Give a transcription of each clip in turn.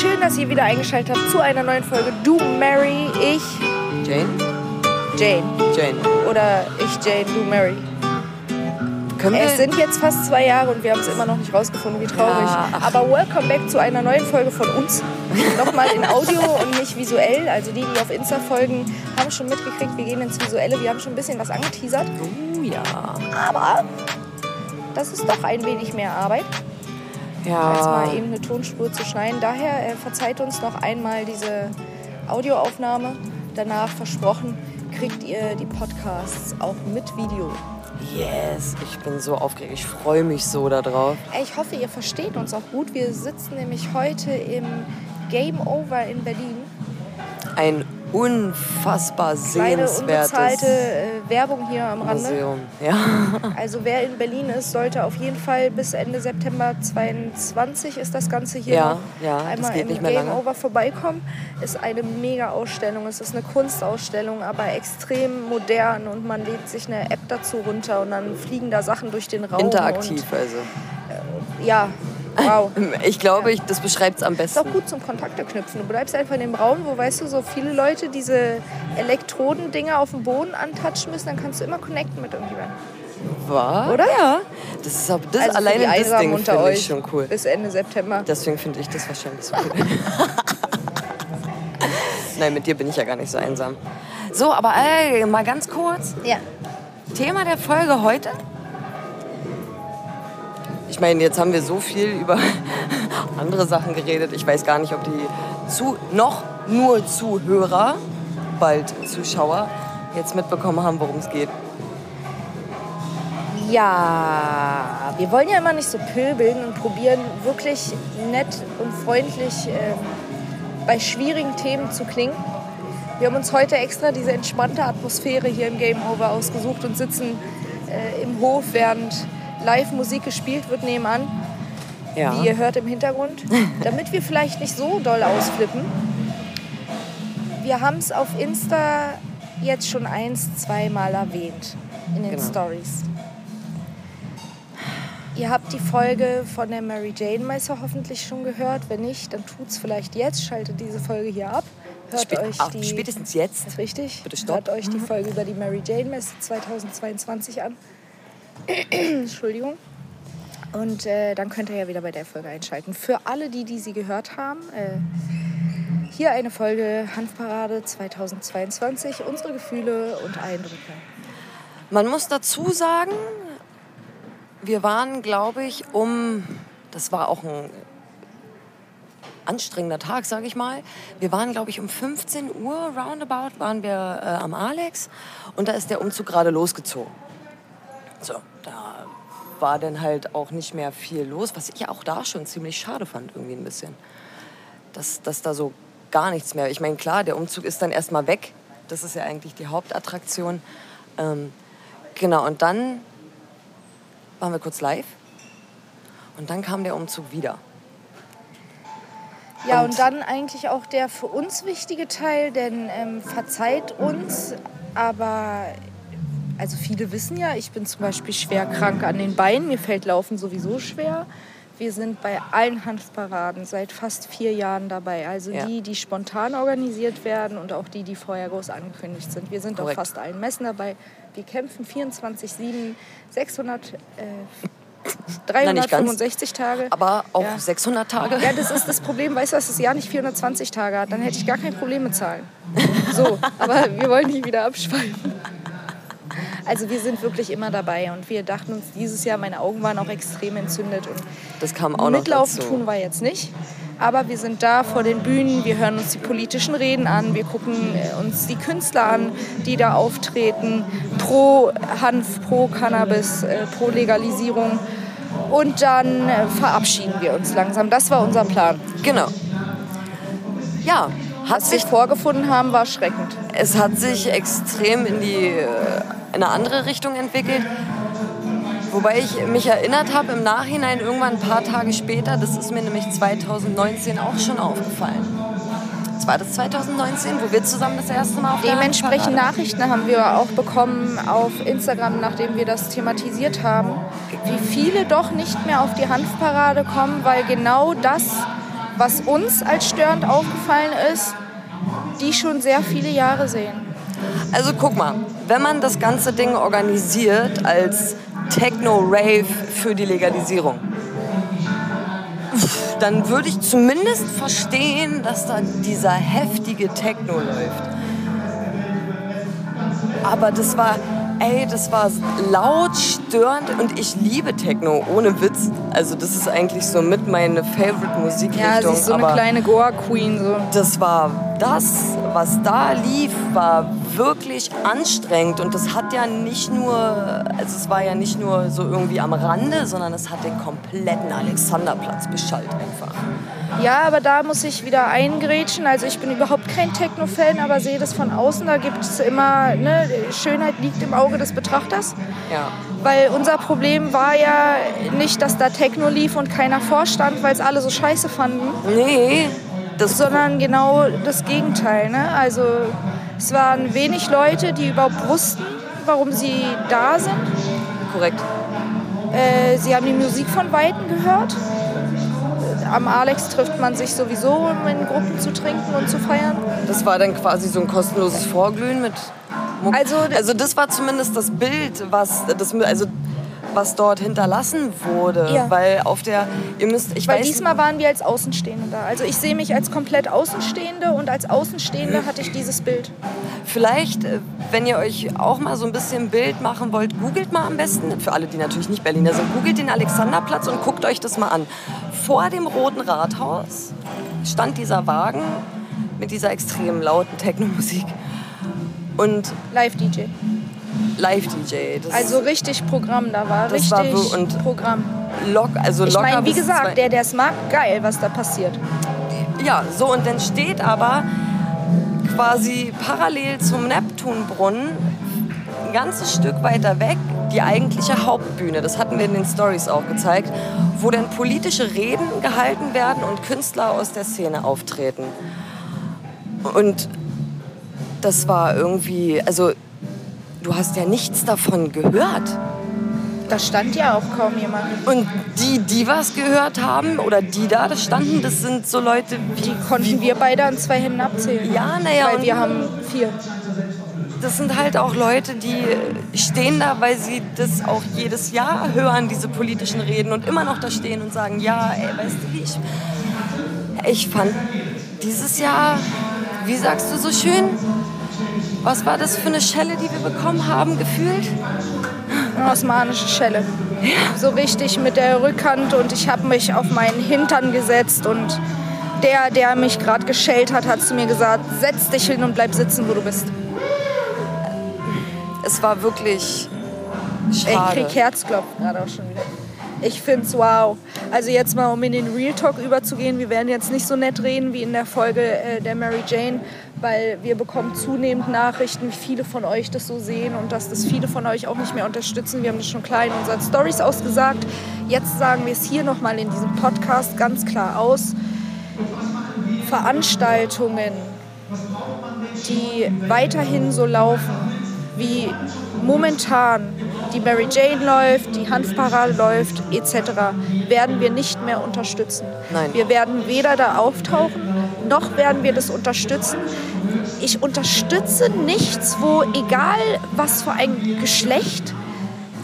Schön, dass ihr wieder eingeschaltet habt zu einer neuen Folge Du Mary, ich Jane? Jane. Jane. Oder ich Jane, du Mary. Können wir Es sind jetzt fast zwei Jahre und wir haben es immer noch nicht rausgefunden, wie traurig. Ja. Aber welcome back zu einer neuen Folge von uns. Nochmal in Audio und nicht visuell. Also die, die auf Insta folgen, haben schon mitgekriegt, wir gehen ins Visuelle. Wir haben schon ein bisschen was angeteasert. Oh ja. Aber das ist doch ein wenig mehr Arbeit, als Ja. mal eben eine Tonspur zu schneiden. Daher äh, verzeiht uns noch einmal diese Audioaufnahme. Danach versprochen, kriegt ihr die Podcasts auch mit Video. Yes, ich bin so aufgeregt. Ich freue mich so darauf. Ich hoffe, ihr versteht uns auch gut. Wir sitzen nämlich heute im Game Over in Berlin. Ein unfassbar Kleine sehenswertes unbezahlte äh, Werbung hier am Rande. Museum. Ja. Also wer in Berlin ist, sollte auf jeden Fall bis Ende September 22 ist das Ganze hier Ja, ja, einmal im Game lange. Over vorbeikommen. Ist eine mega Ausstellung. Es ist eine Kunstausstellung, aber extrem modern und man lädt sich eine App dazu runter und dann fliegen da Sachen durch den Raum. Interaktiv also. Und, ja, wow. Ich glaube, ich, das beschreibt es am Ist auch besten. gut zum Kontakte knüpfen. Du bleibst einfach in dem Raum, wo, weißt du, so viele Leute diese Elektrodendinger auf dem Boden antatschen müssen, dann kannst du immer connecten mit irgendjemandem. War? Oder? Ja. Das ist aber das Also alleine das Ding finde euch ich schon cool. bis Ende September. Deswegen finde ich das wahrscheinlich so cool. Nein, mit dir bin ich ja gar nicht so einsam. So, aber ey, mal ganz kurz. Ja. Thema der Folge heute. Ich meine, jetzt haben wir so viel über andere Sachen geredet. Ich weiß gar nicht, ob die zu, noch nur Zuhörer, bald Zuschauer, jetzt mitbekommen haben, worum es geht. Ja, wir wollen ja immer nicht so pöbeln und probieren wirklich nett und freundlich ähm, bei schwierigen Themen zu klingen. Wir haben uns heute extra diese entspannte Atmosphäre hier im Game Over ausgesucht und sitzen äh, im Hof, während live Musik gespielt wird nebenan, Ja. wie ihr hört im Hintergrund, damit wir vielleicht nicht so doll ausflippen. Wir haben es auf Insta jetzt schon eins, zweimal erwähnt in den Genau. Stories. Ihr habt die Folge von der Mary Jane Meister hoffentlich schon gehört. Wenn nicht, dann tut's vielleicht jetzt. Schaltet diese Folge hier ab. Hört Spä euch die. spätestens jetzt. Richtig. Bitte stopp. Hört euch die Folge über die Mary Jane Messe 2022 an. Entschuldigung. Und äh, dann könnt ihr ja wieder bei der Folge einschalten. Für alle, die, die sie gehört haben, äh, hier eine Folge Hanfparade 2022. Unsere Gefühle und Eindrücke. Man muss dazu sagen, wir waren, glaube ich, um, das war auch ein anstrengender Tag, sage ich mal. Wir waren, glaube ich, um 15 Uhr roundabout waren wir äh, am Alex und da ist der Umzug gerade losgezogen. So, da war dann halt auch nicht mehr viel los, was ich auch da schon ziemlich schade fand, irgendwie ein bisschen. Dass, dass da so gar nichts mehr. Ich meine, klar, der Umzug ist dann erstmal weg. Das ist ja eigentlich die Hauptattraktion. Ähm, genau, und dann waren wir kurz live. Und dann kam der Umzug wieder. Ja, Und- und dann eigentlich auch der für uns wichtige Teil, denn ähm, verzeiht uns, aber also viele wissen ja, ich bin zum Beispiel schwer krank an den Beinen, mir fällt Laufen sowieso schwer. Wir sind bei allen Hanfparaden seit fast vier Jahren dabei. Also Ja. die, die spontan organisiert werden und auch die, die vorher groß angekündigt sind. Wir sind Korrekt. auf fast allen Messen dabei. Wir kämpfen 24-7, 600, äh, Na, nicht ganz. 365 Tage. Aber auch Ja. 600 Tage. Ja, das ist das Problem, weißt du, dass das Jahr nicht 420 Tage hat, dann hätte ich gar kein Problem mit Zahlen. So, aber wir wollen nicht wieder abschweifen. Also wir sind wirklich immer dabei und wir dachten uns dieses Jahr, meine Augen waren auch extrem entzündet und Das kam auch noch mitlaufen tun wir jetzt nicht. Aber wir sind da vor den Bühnen, wir hören uns die politischen Reden an, wir gucken äh, uns die Künstler an, die da auftreten, pro Hanf, pro Cannabis, äh, pro Legalisierung. Und dann äh, verabschieden wir uns langsam. Das war unser Plan. Genau. Ja, hat Was wir sich, vorgefunden haben, war schreckend. es hat sich extrem in, die, in eine andere Richtung entwickelt. Wobei ich mich erinnert habe im Nachhinein, irgendwann ein paar Tage später, das ist mir nämlich 2019 auch schon aufgefallen. Das war das 2019, wo wir zusammen das erste Mal auf Dementsprechend Nachrichten haben wir auch bekommen auf Instagram, nachdem wir das thematisiert haben, wie viele doch nicht mehr auf die Hanfparade kommen, weil genau das was uns als störend aufgefallen ist, die schon sehr viele Jahre sehen. Also guck mal, wenn man das ganze Ding organisiert als Techno-Rave für die Legalisierung, dann würde ich zumindest verstehen, dass da dieser heftige Techno läuft. Aber das war, ey, das war laut, störend und ich liebe Techno, ohne Witz. Also das ist eigentlich so mit meine Favorite Musikrichtung. Ja, sie ist so eine kleine Goa-Queen. So. das war das, was da lief, war wirklich anstrengend und das hat ja nicht nur, also es war ja nicht nur so irgendwie am Rande, sondern es hat den kompletten Alexanderplatz beschallt einfach. Ja, aber da muss ich wieder eingrätschen. Also ich bin überhaupt kein Techno-Fan, aber sehe das von außen. Da gibt es immer, ne, Schönheit liegt im Auge des Betrachters. Ja. Weil unser Problem war ja nicht, dass da Techno lief und keiner vorstand, weil es alle so scheiße fanden, Nee, sondern genau das Gegenteil. Ne? Also es waren wenig Leute, die überhaupt wussten, warum sie da sind. korrekt. Äh, sie haben die Musik von Weitem gehört. Am Alex trifft man sich sowieso, um in Gruppen zu trinken und zu feiern. Das war dann quasi so ein kostenloses Vorglühen mit Muck. Also- also das war zumindest das Bild, was das also was dort hinterlassen wurde, Ja. weil auf der ihr müsst ich Weil weiß diesmal waren wir als Außenstehende da. Also ich sehe mich als komplett Außenstehende und als Außenstehende hatte ich dieses Bild. Vielleicht, äh, wenn ihr euch auch mal so ein bisschen ein Bild machen wollt, googelt mal am besten, für alle, die natürlich nicht Berliner sind, googelt den Alexanderplatz und guckt euch das mal an. Vor dem Roten Rathaus stand dieser Wagen mit dieser extrem lauten Technomusik und Live-DJ. Live-DJ. Also richtig Programm da war. Richtig war und- Programm. lock, also Ich meine, wie gesagt, der, der es mag, geil, was da passiert. Ja, so und dann steht aber quasi parallel zum Neptunbrunnen ein ganzes Stück weiter weg die eigentliche Hauptbühne. Das hatten wir in den Stories auch gezeigt, wo dann politische Reden gehalten werden und Künstler aus der Szene auftreten. Und das war irgendwie, also du hast ja nichts davon gehört. Da stand ja auch kaum jemand. Und die, die was gehört haben oder die da das standen, das sind so Leute wie Die konnten wir beide an zwei Händen abzählen. Ja, naja, Weil und- wir haben vier. das sind halt auch Leute, die stehen da, weil sie das auch jedes Jahr hören, diese politischen Reden und immer noch da stehen und sagen, ja, ey, weißt du wie ich... Ich fand dieses Jahr, wie sagst du so schön, was war das für eine Schelle, die wir bekommen haben, gefühlt? Eine osmanische Schelle. So richtig mit der Rückhand und ich habe mich auf meinen Hintern gesetzt und der, der mich gerade geschellt hat, hat zu mir gesagt, setz dich hin und bleib sitzen, wo du bist. Es war wirklich Ich schade. krieg Herzklopfen gerade auch schon wieder. Ich find's wow. Also jetzt mal, um in den Real Talk überzugehen, wir werden jetzt nicht so nett reden wie in der Folge äh, der Mary Jane, weil wir bekommen zunehmend Nachrichten, wie viele von euch das so sehen und dass das viele von euch auch nicht mehr unterstützen. Wir haben das schon klar in unseren Stories ausgesagt. Jetzt sagen wir es hier nochmal in diesem Podcast ganz klar aus. Veranstaltungen, die weiterhin so laufen, wie momentan die Mary Jane läuft, die Hanfparade läuft, etc., werden wir nicht mehr unterstützen. Nein. Wir werden weder da auftauchen, noch werden wir das unterstützen. Ich unterstütze nichts, wo egal was für ein Geschlecht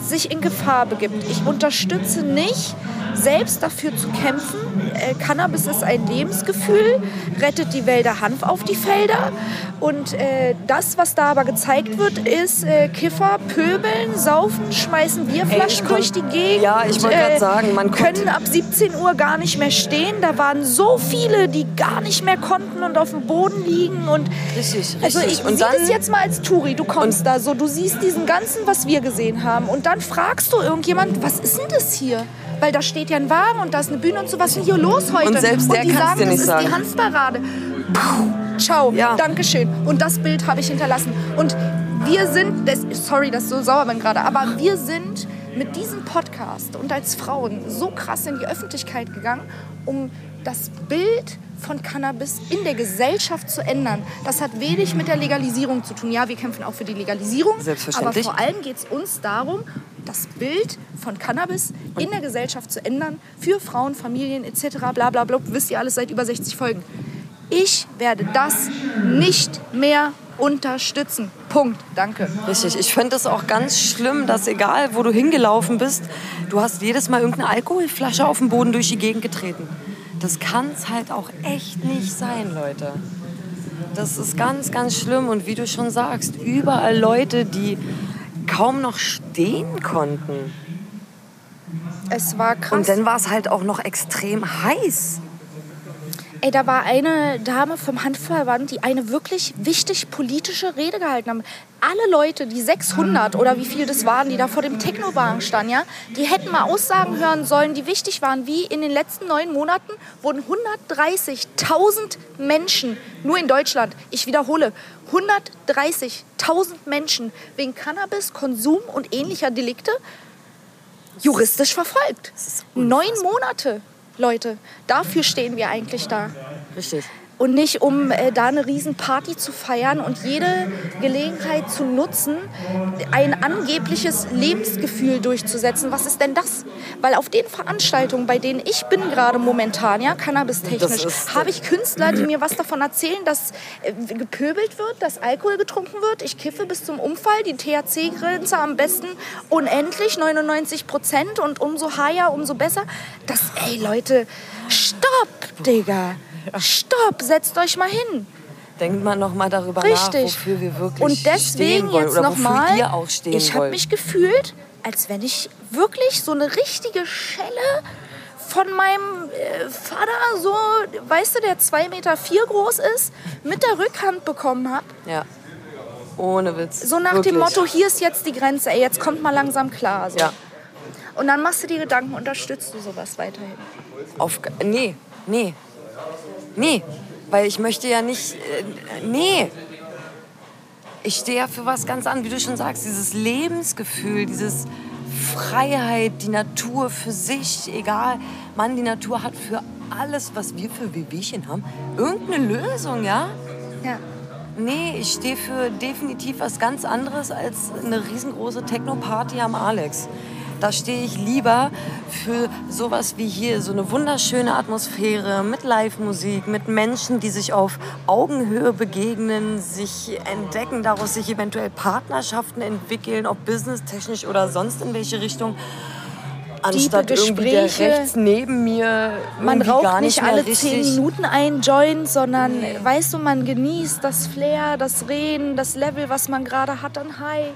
sich in Gefahr begibt. Ich unterstütze nicht, selbst dafür zu kämpfen. Äh, Cannabis ist ein Lebensgefühl, rettet die Wälder Hanf auf die Felder. Und äh, das, was da aber gezeigt wird, ist äh, Kiffer, pöbeln, saufen, schmeißen Bierflaschen Ey, durch die Gegend. Ja, ich wollte grad sagen, man können ab 17 Uhr gar nicht mehr stehen. Da waren so viele, die gar nicht mehr konnten und auf dem Boden liegen. Und Richtig, also richtig. ich Und dann- das jetzt mal als Touri. Du kommst da so, du siehst diesen ganzen, was wir gesehen haben. Und dann fragst du irgendjemand, was ist denn das hier? Weil da steht ja ein Wagen und da ist eine Bühne und so. Was ist denn hier los heute? Und selbst der die kann's sagen, dir nicht das ist sagen. die Hanfparade. Puh, ciao, Ja. Dankeschön. Und das Bild habe ich hinterlassen. Und wir sind, das, sorry, dass ich so sauer bin gerade, aber wir sind mit diesem Podcast und als Frauen so krass in die Öffentlichkeit gegangen, um das Bild von Cannabis in der Gesellschaft zu ändern. Das hat wenig mit der Legalisierung zu tun. Ja, wir kämpfen auch für die Legalisierung. Selbstverständlich. Aber vor allem geht es uns darum, das Bild von Cannabis in der Gesellschaft zu ändern, für Frauen, Familien etc. Bla bla bla, wisst ihr alles seit über 60 Folgen. Ich werde das nicht mehr unterstützen. Punkt. Danke. Richtig. Ich finde es auch ganz schlimm, dass egal, wo du hingelaufen bist, du hast jedes Mal irgendeine Alkoholflasche auf den Boden durch die Gegend getreten. Das kann es halt auch echt nicht sein, Leute. Das ist ganz, ganz schlimm. Und wie du schon sagst, überall Leute, die kaum noch stehen konnten. Es war krass. Und dann war es halt auch noch extrem heiß. Ey, da war eine Dame vom Handverband, die eine wirklich wichtig politische Rede gehalten haben. Alle Leute, die 600 oder wie viel das waren, die da vor dem Technowagen standen, ja, die hätten mal Aussagen hören sollen, die wichtig waren, wie in den letzten neun Monaten wurden 130.000 Menschen, nur in Deutschland, ich wiederhole, 130.000 Menschen wegen Cannabis, Konsum und ähnlicher Delikte juristisch verfolgt. Neun Monate. Leute, dafür stehen wir eigentlich da. Richtig. Und nicht, um äh, da eine Riesenparty zu feiern und jede Gelegenheit zu nutzen, ein angebliches Lebensgefühl durchzusetzen. Was ist denn das? Weil auf den Veranstaltungen, bei denen ich bin gerade momentan, ja, cannabistechnisch, habe ich Künstler, die mir was davon erzählen, dass äh, gepöbelt wird, dass Alkohol getrunken wird. Ich kiffe bis zum Umfall, die THC-Grenze am besten unendlich, 99 Prozent und umso higher, umso besser. Das, ey Leute, stopp, Digga. Stopp, setzt euch mal hin. Denkt man noch mal darüber Richtig. nach, wofür wir wirklich Und deswegen stehen wollen jetzt oder noch wofür mal, ihr auch stehen ich habe mich gefühlt, als wenn ich wirklich so eine richtige Schelle von meinem äh, Vater, so, weißt du, der 2,4 Meter vier groß ist, mit der Rückhand bekommen habe. ja. Ohne Witz. So nach Wirklich. dem Motto, hier ist jetzt die Grenze, ey, jetzt kommt mal langsam klar. So. Ja. Und dann machst du dir Gedanken, unterstützt du sowas weiterhin? Auf, nee, nee. Nee. Weil ich möchte ja nicht. Äh, nee. Ich stehe ja für was ganz anderes, wie du schon sagst. Dieses Lebensgefühl, dieses Freiheit, die Natur für sich, egal. Mann, die Natur hat für alles, was wir für Wehwehchen haben, irgendeine Lösung, ja? Ja. Nee, ich stehe für definitiv was ganz anderes als eine riesengroße Techno-Party am Alex. Da stehe ich lieber für sowas wie hier, so eine wunderschöne Atmosphäre mit Live-Musik, mit Menschen, die sich auf Augenhöhe begegnen, sich entdecken, daraus sich eventuell Partnerschaften entwickeln, ob businesstechnisch oder sonst in welche Richtung. Anstatt irgendwie der Gespräche. rechts neben mir Man irgendwie raucht gar nicht nicht alle zehn Minuten ein Joint, sondern weißt du, man genießt das Flair, das Reden, das Level, was man gerade hat an High.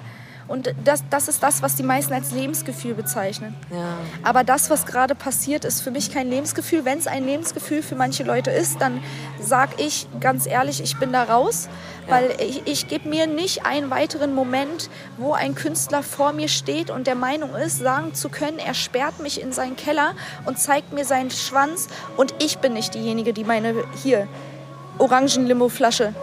Und das, das ist das, was die meisten als Lebensgefühl bezeichnen. Ja. Aber das, was gerade passiert, ist für mich kein Lebensgefühl. Wenn es ein Lebensgefühl für manche Leute ist, dann sag ich ganz ehrlich, ich bin da raus. Weil ich, ich gebe mir nicht einen weiteren Moment, wo ein Künstler vor mir steht und der Meinung ist, sagen zu können, er sperrt mich in seinen Keller und zeigt mir seinen Schwanz und ich bin nicht diejenige, die meine hier Orangen-Limo-Flasche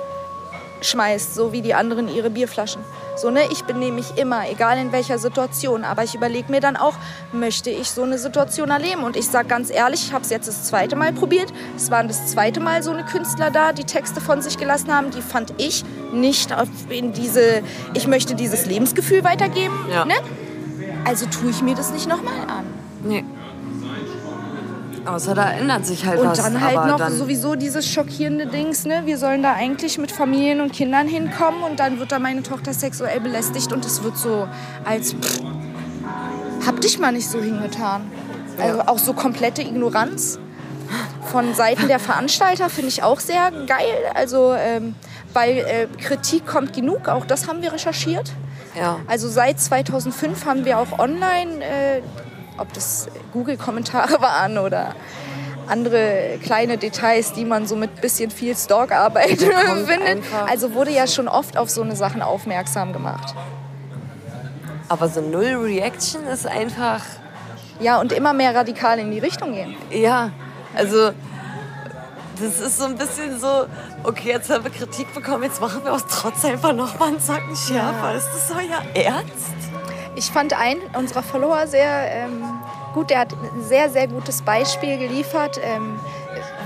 schmeißt, so wie die anderen ihre Bierflaschen. So, ne? Ich benehme mich immer, egal in welcher Situation. Aber ich überlege mir dann auch, möchte ich so eine Situation erleben? Und ich sage ganz ehrlich, ich habe es jetzt das zweite Mal probiert. Es waren das zweite Mal so eine Künstler da, die Texte von sich gelassen haben. Die fand ich nicht in diese, ich möchte dieses Lebensgefühl weitergeben. Ja. Ne? Also tue ich mir das nicht nochmal an. Nee. Außer da ändert sich halt Und was. dann halt noch dann, sowieso dieses schockierende Dings, ne? Wir sollen da eigentlich mit Familien und Kindern hinkommen und dann wird da meine Tochter sexuell belästigt und es wird so als pff, hab dich mal nicht so hingetan. Also auch so komplette Ignoranz von Seiten der Veranstalter finde ich auch sehr geil. Also ähm, weil äh, Kritik kommt genug, auch das haben wir recherchiert. Ja. Also seit 2005 haben wir auch online, äh, ob das Google-Kommentare waren oder andere kleine Details, die man so mit bisschen viel Stalkarbeit findet. Also wurde ja schon oft auf so eine Sachen aufmerksam gemacht. Aber so Null Reaction ist einfach, Ja, und immer mehr radikal in die Richtung gehen. ja, also das ist so ein bisschen so, okay, jetzt haben wir Kritik bekommen, jetzt machen wir aus Trotz einfach noch mal einen Zacken schärfer. Ist das euer Ernst? Ich fand einen unserer Follower sehr ähm, gut. Der hat ein sehr, sehr gutes Beispiel geliefert, ähm,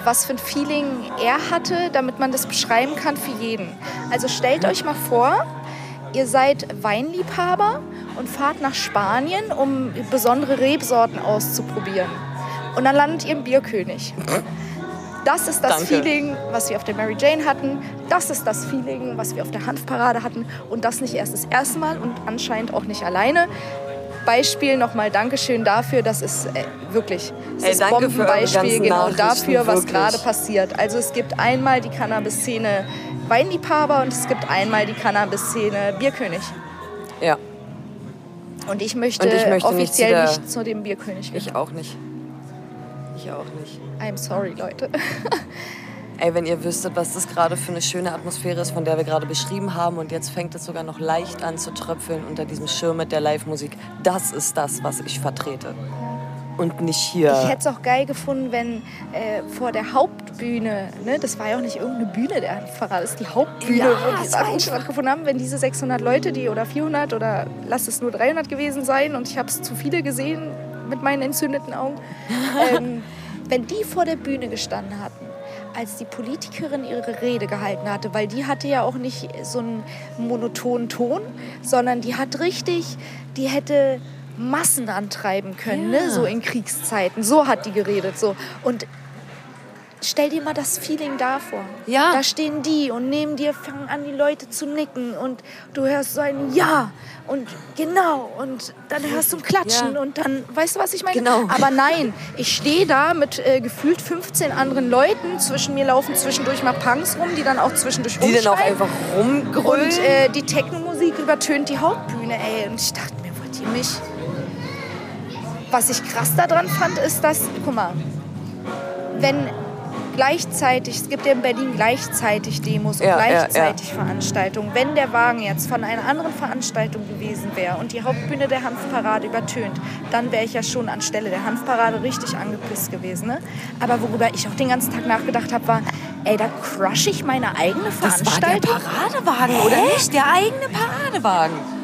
was für ein Feeling er hatte, damit man das beschreiben kann für jeden. Also stellt euch mal vor, ihr seid Weinliebhaber und fahrt nach Spanien, um besondere Rebsorten auszuprobieren. Und dann landet ihr im Bierkönig. Das ist das Danke. Feeling, was wir auf der Mary Jane hatten. Das ist das Feeling, was wir auf der Hanfparade hatten. Und das nicht erst das erste Mal und anscheinend auch nicht alleine. Beispiel nochmal Dankeschön dafür. Das ist äh, wirklich es Ey, ist Bombenbeispiel genau dafür, was gerade passiert. Also es gibt einmal die Cannabis-Szene Weinliebhaber und es gibt einmal die Cannabis-Szene Bierkönig. Ja, Und ich möchte, Und ich möchte nicht offiziell zu der- nicht zu dem Bierkönig gehören. ich auch nicht. Ich auch nicht. I'm sorry, Leute. Ey, wenn ihr wüsstet, was das gerade für eine schöne Atmosphäre ist, von der wir gerade beschrieben haben und jetzt fängt es sogar noch leicht an zu tröpfeln unter diesem Schirm mit der Live-Musik. Das ist das, was ich vertrete. Und nicht hier. Ich hätte es auch geil gefunden, wenn äh, vor der Hauptbühne, ne, das war ja auch nicht irgendeine Bühne der das ist die Hauptbühne, Ja, wo die Sachen stattgefunden haben, wenn diese 600 Leute, die oder 400 oder lass es nur 300 gewesen sein und ich habe es zu viele gesehen mit meinen entzündeten Augen, ähm, wenn die vor der Bühne gestanden hatten, als die Politikerin ihre Rede gehalten hatte, weil die hatte ja auch nicht so einen monotonen Ton, sondern die hat richtig, die hätte Massen antreiben können, Ja. ne? so in Kriegszeiten. So hat die geredet. So. Und stell dir mal das Feeling davor. Ja. Da stehen die und neben dir fangen an, die Leute zu nicken und du hörst so ein Ja und genau und dann hörst du ein Klatschen Ja. und dann, weißt du, was ich meine? Genau. Aber nein, ich stehe da mit äh, gefühlt 15 anderen Leuten. Zwischen mir laufen zwischendurch mal Punks rum, die dann auch zwischendurch die dann auch einfach rumgrölen. Und äh, die Techno-Musik übertönt die Hauptbühne, ey. Und ich dachte mir, wollt ihr mich? Was ich krass daran fand, ist, dass, guck mal, wenn gleichzeitig, es gibt ja in Berlin gleichzeitig Demos und Ja, ja, gleichzeitig Veranstaltungen. Wenn der Wagen jetzt von einer anderen Veranstaltung gewesen wäre und die Hauptbühne der Hanfparade übertönt, dann wäre ich ja schon anstelle der Hanfparade richtig angepisst gewesen. Ne? Aber worüber ich auch den ganzen Tag nachgedacht habe, war, ey, da crush ich meine eigene das war der Veranstaltung. Paradewagen, oder nicht? Der eigene Paradewagen.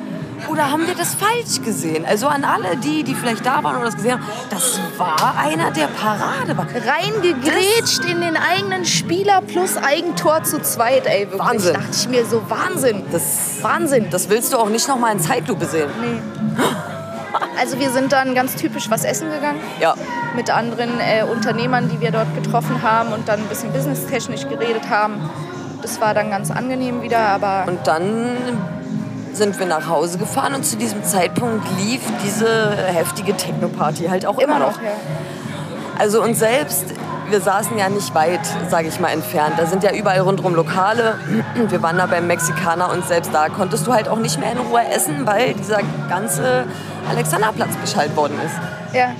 Oder haben wir das falsch gesehen? Also an alle die, die vielleicht da waren oder das gesehen haben, das war einer der Paradewagen. reingegrätscht in den eigenen Spieler plus Eigentor zu zweit, ey, wirklich. Wahnsinn. Dachte ich mir so, Wahnsinn. Das, Wahnsinn. das willst du auch nicht noch mal in Zeitlupe sehen. Nee. Also wir sind dann ganz typisch was essen gegangen Ja. mit anderen äh, Unternehmern, die wir dort getroffen haben und dann ein bisschen businesstechnisch geredet haben. Das war dann ganz angenehm wieder, aber Und dann sind wir nach Hause gefahren und zu diesem Zeitpunkt lief diese heftige Techno-Party halt auch immer, immer noch. ja. Also uns selbst, wir saßen ja nicht weit, sage ich mal, entfernt. Da sind ja überall rundherum Lokale. Wir waren da beim Mexikaner und selbst da konntest du halt auch nicht mehr in Ruhe essen, weil dieser ganze Alexanderplatz beschallt worden ist. ja.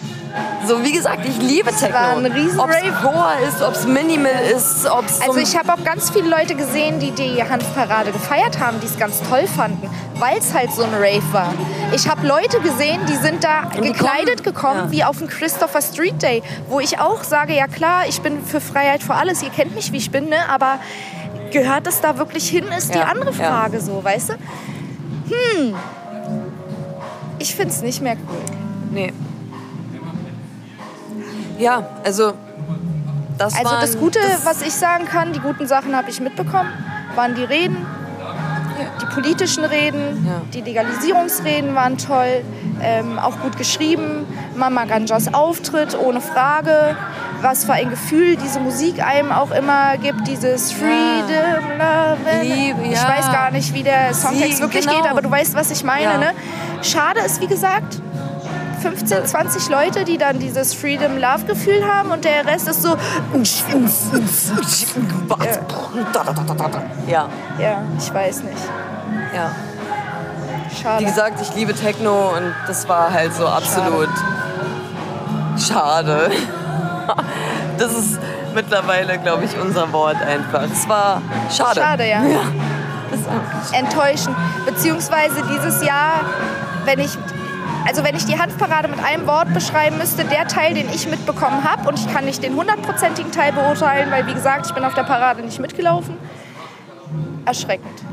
So wie gesagt, ich liebe Techno. war ein riesen Ob's Rave. Goa ist, ob's Minimal ist, ob's Also zum- ich habe auch ganz viele Leute gesehen, die die Hanfparade gefeiert haben, die es ganz toll fanden, weil es halt so ein Rave war. Ich habe Leute gesehen, die sind da die gekleidet kommen, gekommen, ja. wie auf dem Christopher Street Day, wo ich auch sage, ja klar, ich bin für Freiheit für alles, ihr kennt mich, wie ich bin, ne? aber gehört es da wirklich hin, ist die Ja, andere ja. Frage so, weißt du? Hm, ich finde es nicht mehr cool. Nee. Ja, also das Also waren, das Gute, was ich sagen kann, die guten Sachen habe ich mitbekommen, waren die Reden, die politischen Reden, Ja. die Legalisierungsreden waren toll, ähm, auch gut geschrieben. Mama Ganjas Auftritt, ohne Frage. Was für ein Gefühl diese Musik einem auch immer gibt, dieses Freedom, Love. Liebe, Ich ja. weiß gar nicht, wie der Songtext Sie- wirklich genau. geht, aber du weißt, was ich meine. Ja. Ne? Schade ist, wie gesagt, 15, 20 Leute, die dann dieses Freedom Love Gefühl haben und der Rest ist so, Ja, ja, ich weiß nicht. ja. Schade. Wie gesagt, ich liebe Techno und das war halt so absolut schade. Das ist mittlerweile, glaube ich, unser Wort einfach. Es war schade. Schade, ja. Das ist einfach Enttäuschend. Beziehungsweise dieses Jahr, wenn ich, also wenn ich die Handparade mit einem Wort beschreiben müsste, der Teil, den ich mitbekommen habe, und ich kann nicht den hundertprozentigen Teil beurteilen, weil wie gesagt, ich bin auf der Parade nicht mitgelaufen, erschreckend.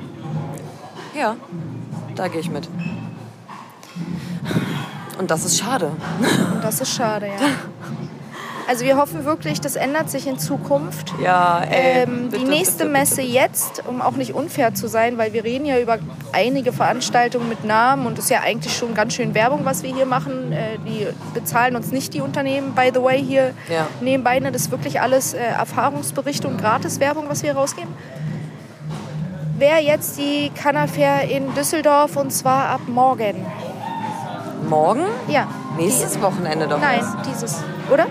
Ja, da gehe ich mit. Und das ist schade. Und das ist schade, ja. Also wir hoffen wirklich, das ändert sich in Zukunft. Ja, ey, Ähm, bitte, die nächste bitte, Messe bitte. jetzt, um auch nicht unfair zu sein, weil wir reden ja über einige Veranstaltungen mit Namen und das ist ja eigentlich schon ganz schön Werbung, was wir hier machen. Äh, die bezahlen uns nicht die Unternehmen, by the way, hier Ja. nebenbei. Ne, Das ist wirklich alles äh, Erfahrungsberichte und Gratiswerbung, was wir rausgeben. Wäre jetzt die Cannafair in Düsseldorf und zwar ab morgen. Morgen? Ja. Nächstes Wochenende doch. Nein, erst. dieses. Oder?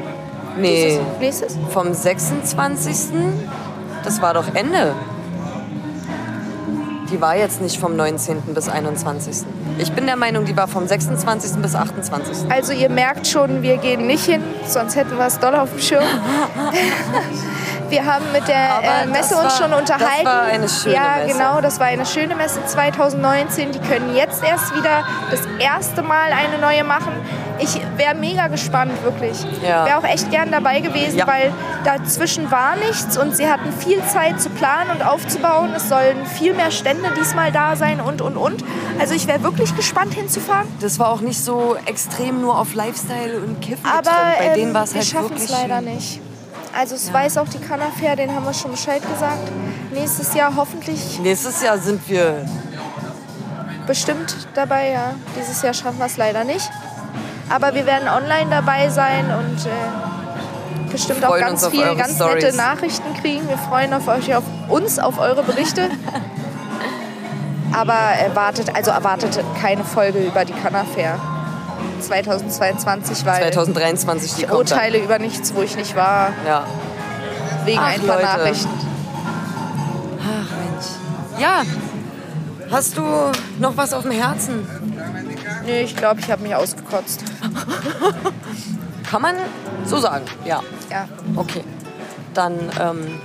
Nee? Nächstes? vom 26. Das war doch Ende. Die war jetzt nicht vom 19. bis 21. Ich bin der Meinung, die war vom 26. bis 28. Also ihr merkt schon, wir gehen nicht hin, sonst hätten wir es doll auf dem Schirm. Wir haben mit der äh, Messe uns war- schon unterhalten. das war eine schöne ja, Messe. genau, das war eine schöne Messe 2019. Die können jetzt erst wieder das erste Mal eine neue machen. Ich wäre mega gespannt, wirklich. Ja. Wäre auch echt gern dabei gewesen, Ja. weil dazwischen war nichts und sie hatten viel Zeit zu planen und aufzubauen. Es sollen viel mehr Stände diesmal da sein und, und, und. Also ich wäre wirklich gespannt hinzufahren. Das war auch nicht so extrem nur auf Lifestyle und Kiffen Aber. Bei ähm, denen war es wir halt schaffen wirklich es leider nicht. Also es weiß auch die Cannafair, den haben wir schon Bescheid gesagt. Nächstes Jahr hoffentlich Nächstes Jahr sind wir bestimmt dabei, ja. Dieses Jahr schaffen wir es leider nicht. Aber wir werden online dabei sein und äh, bestimmt auch ganz viele ganz Stories. nette Nachrichten kriegen. Wir freuen auf euch, auf uns, auf eure Berichte. Aber erwartet, also erwartet keine Folge über die Cannafair 2022, weil 2023 die ich urteile über nichts, wo ich nicht war, Ja. wegen Ach, ein paar Leute. Nachrichten. Ach Mensch. Ja. Hast du noch was auf dem Herzen? Nee, ich glaube, ich habe mich ausgekotzt. Kann man so sagen, ja. Ja. Okay. Dann ähm,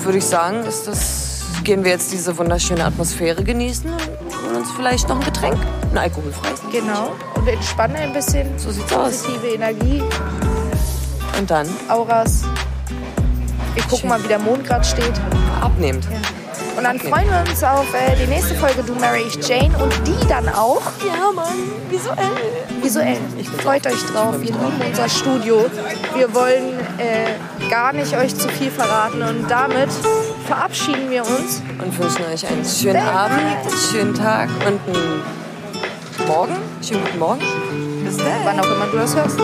würde ich sagen, ist das, gehen wir jetzt diese wunderschöne Atmosphäre genießen und holen uns vielleicht noch ein Getränk. Ein alkoholfreies. Genau. Und entspannen ein bisschen. So sieht's aus. Positive Energie, Und dann Auras. Wir gucken Schön. mal, wie der Mond gerade steht. abnehmend. Und dann Okay. freuen wir uns auf äh, die nächste Folge Du Marry Ich Jane und die dann auch Ja, Mann, visuell. visuell. Ich bin's Freut euch drauf. Ich Wir lieben unser Studio. Wir wollen äh, gar nicht euch zu viel verraten und damit verabschieden wir uns. Und wünschen euch einen schönen Abend, einen schönen Tag und einen Morgen. Schönen guten Morgen. Bis dann. Wann auch immer du das hörst.